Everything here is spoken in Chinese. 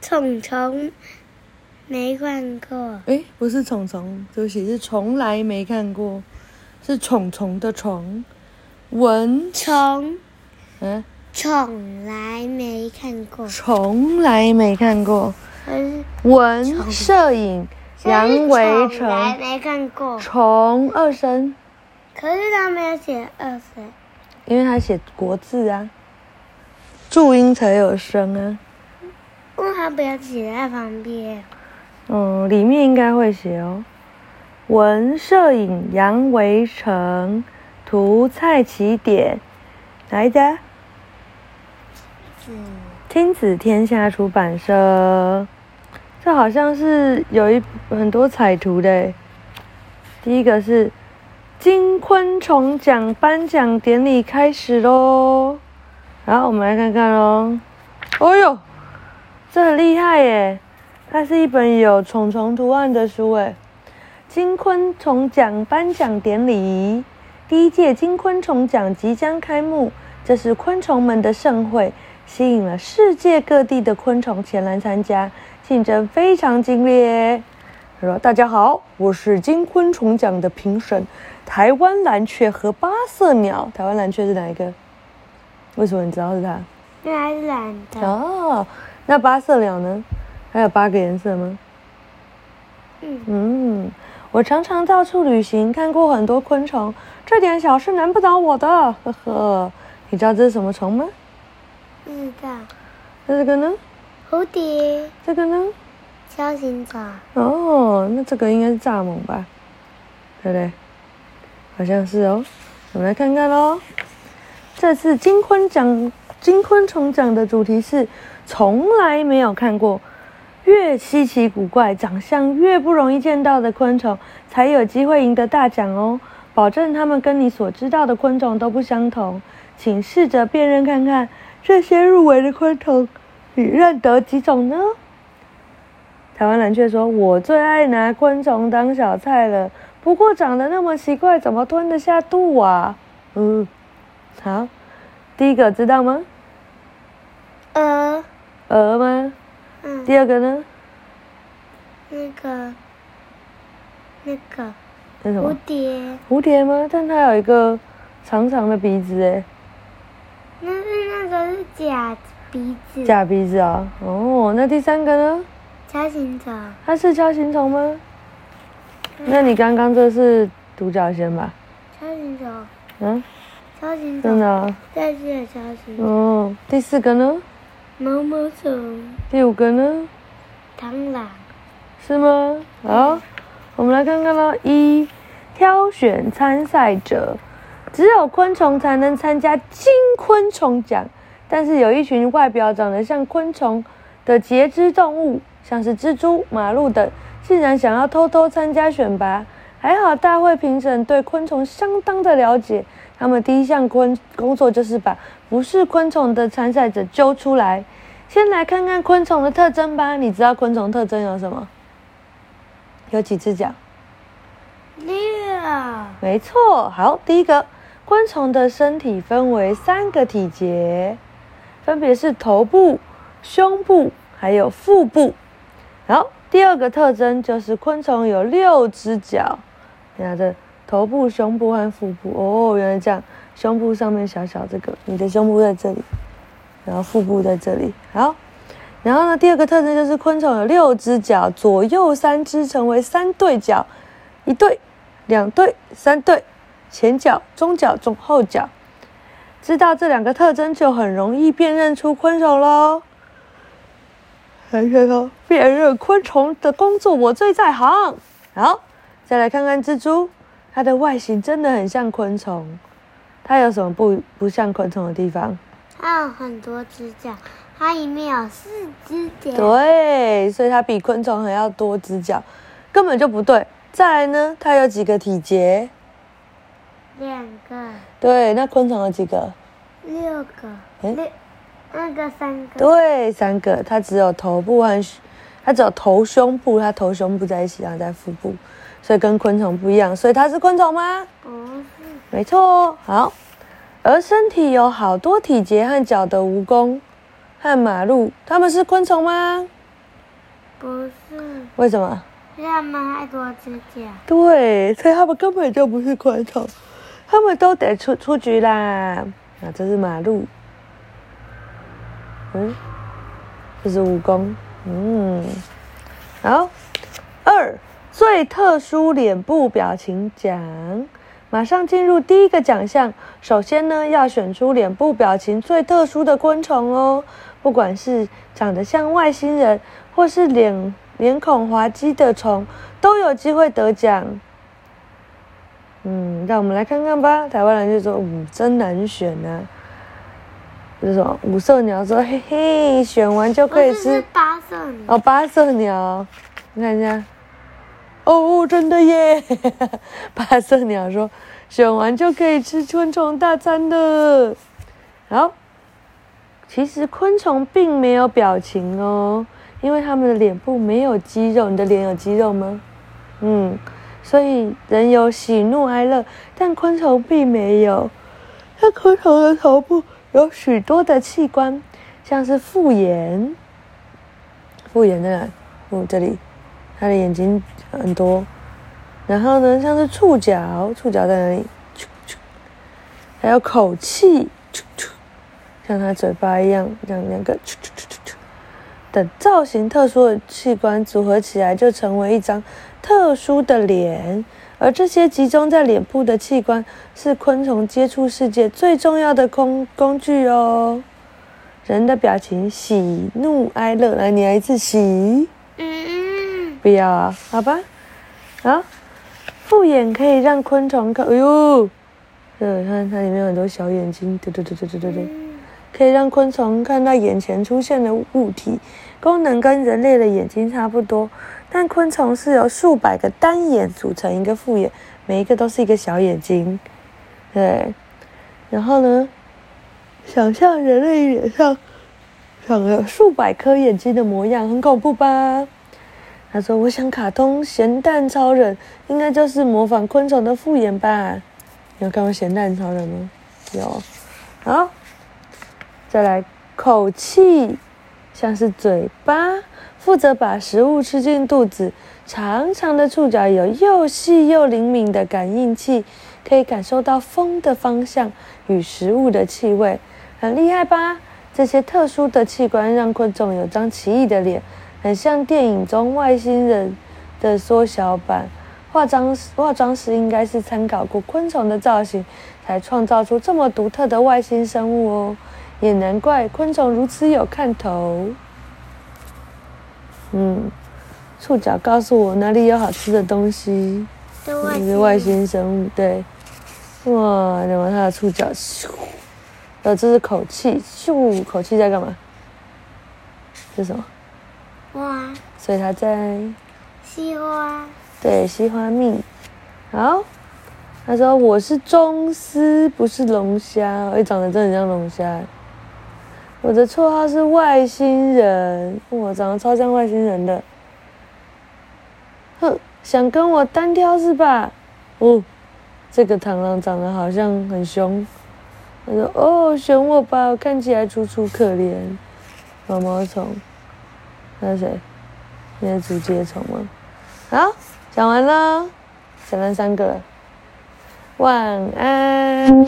虫虫没看过。哎，不是虫虫，对不起，是从来没看过，是虫虫的虫。蚊虫，嗯，从来没看过。从来没看过。蚊摄影，杨维成。没看过。虫二声。可是他没有写二声。因为他写国字啊，注音才有声啊。为啥不要写在旁边？嗯，里面应该会写哦。文摄影杨维成，图蔡启典，哪一家？亲子天下出版社。这好像是有一很多彩图的。第一个是金昆虫奖颁奖典礼开始喽，然后，我们来看看喽。哦呦，这很厉害耶！它是一本有虫虫图案的书诶。金昆虫奖颁奖典礼，第一届金昆虫奖即将开幕，这是昆虫们的盛会，吸引了世界各地的昆虫前来参加。竞争非常激烈。他说：“大家好，我是金昆虫奖的评审，台湾蓝雀和八色鸟。台湾蓝雀是哪一个？为什么你知道是它？因为它是蓝的。哦，那八色鸟呢？还有八个颜色吗？嗯嗯，我常常到处旅行，看过很多昆虫，这点小事难不倒我的。呵呵，你知道这是什么虫吗？不知道。那这个呢？”蝴蝶，这个呢？锹形虫。哦，那这个应该是蚱蜢吧？对不对？好像是哦。我们来看看喽。这次金昆奖金昆虫奖的主题是从来没有看过，越稀奇古怪、长相越不容易见到的昆虫，才有机会赢得大奖哦。保证他们跟你所知道的昆虫都不相同，请试着辨认看看这些入围的昆虫。你认得几种呢？台湾蓝雀说：“我最爱拿昆虫当小菜了，不过长得那么奇怪，怎么吞得下肚啊？”嗯，好，第一个知道吗？鹅。鹅吗？嗯。第二个呢？那个，那个。那什么？蝴蝶。蝴蝶吗？但它有一个长长的鼻子诶。那是那个是假。鼻子，假鼻子啊！哦，那第三个呢？锹形虫。它是锹形虫吗？嗯、那你刚刚这是独角仙吧？锹形虫。嗯。锹形虫。真的、啊。再见，锹形虫。哦，第四个呢？毛毛虫。第五个呢？螳螂。是吗？好，嗯、我们来看看喽。一，挑选参赛者，只有昆虫才能参加金昆虫奖。但是有一群外表长得像昆虫的节肢动物，像是蜘蛛、马路等，竟然想要偷偷参加选拔。还好大会评审对昆虫相当的了解，他们第一项昆工作就是把不是昆虫的参赛者揪出来。先来看看昆虫的特征吧。你知道昆虫特征有什么？有几只脚？六。没错。好，第一个，昆虫的身体分为三个体节。分别是头部、胸部还有腹部。好第二个特征就是昆虫有六只脚。你看这头部、胸部和腹部哦，原来这样。胸部上面小小这个，你的胸部在这里，然后腹部在这里。好，然后呢，第二个特征就是昆虫有六只脚，左右三只成为三对脚，一对、两对、三对，前脚、中脚、中后脚。知道这两个特征，就很容易辨认出昆虫喽。来看看辨认昆虫的工作，我最在行。好，再来看看蜘蛛，它的外形真的很像昆虫。它有什么不不像昆虫的地方？它有很多只脚，它里面有四只脚。对，所以它比昆虫还要多只脚，根本就不对。再来呢，它有几个体节？两个。对，那昆虫有几个？六个。哎，六，那个三个。对，三个。它只有头部和，它只有头胸部，它头胸部在一起，然后在腹部，所以跟昆虫不一样。所以它是昆虫吗？不是。没错哦。好，而身体有好多体节和脚的蜈蚣和马路，它们是昆虫吗？不是。为什么？因为他们还多指甲。对，所以他们根本就不是昆虫，它们都得出出局啦。啊，这是马路。嗯，这是蜈蚣。嗯，好。二，最特殊脸部表情奖。马上进入第一个奖项。首先呢，要选出脸部表情最特殊的昆虫哦。不管是长得像外星人，或是脸脸孔滑稽的虫，都有机会得奖。嗯，让我们来看看吧。台湾人就说：“嗯，真难选呢、啊。”就是说五色鸟说：“嘿嘿，选完就可以吃。”八色鸟哦，八色鸟，你看一下。哦，真的耶！八色鸟说：“选完就可以吃昆虫大餐了。”好，其实昆虫并没有表情哦，因为它们的脸部没有肌肉。你的脸有肌肉吗？嗯，所以人有喜怒哀乐，但昆虫并没有。那昆虫的头部有许多的器官，像是复眼。复眼在哪？哦，这里。它的眼睛很多，然后呢，像是触角，触角在哪里？还有口器，像它嘴巴一样，这样两个等造型特殊的器官组合起来，就成为一张特殊的脸。而这些集中在脸部的器官，是昆虫接触世界最重要的工工具哦。人的表情，喜怒哀乐，来，你来一次喜。不要。啊，好吧，啊，复眼可以让昆虫看，哎呦，对，看它里面有很多小眼睛，对对对对对对对，可以让昆虫看到眼前出现的物体，功能跟人类的眼睛差不多，但昆虫是由数百个单眼组成一个复眼，每一个都是一个小眼睛，对，然后呢，想象人类脸上长了数百颗眼睛的模样，很恐怖吧？他说：“我想，卡通咸蛋超人应该就是模仿昆虫的复眼吧？有看过咸蛋超人吗？有。好，再来口气，像是嘴巴，负责把食物吃进肚子。长长的触角有又细又灵敏的感应器，可以感受到风的方向与食物的气味，很厉害吧？这些特殊的器官让昆虫有张奇异的脸。”很像电影中外星人的缩小版，化妆师化妆师应该是参考过昆虫的造型，才创造出这么独特的外星生物哦，也难怪昆虫如此有看头。嗯，触角告诉我哪里有好吃的东西，一个外星生物，对，哇，然后它的触角咻，呃，这是口气，咻，口气在干嘛？是什么？哇！所以它在西花，对，西花蜜。好，他说我是螽斯，不是龙虾。哎，长得真的很像龙虾。我的绰号是外星人，我长得超像外星人的。哼，想跟我单挑是吧？哦，这个螳螂长得好像很凶。他说哦，选我吧，我看起来楚楚可怜。毛毛虫。那是谁？那是竹节虫吗？好，讲完了，讲完三个了。晚安。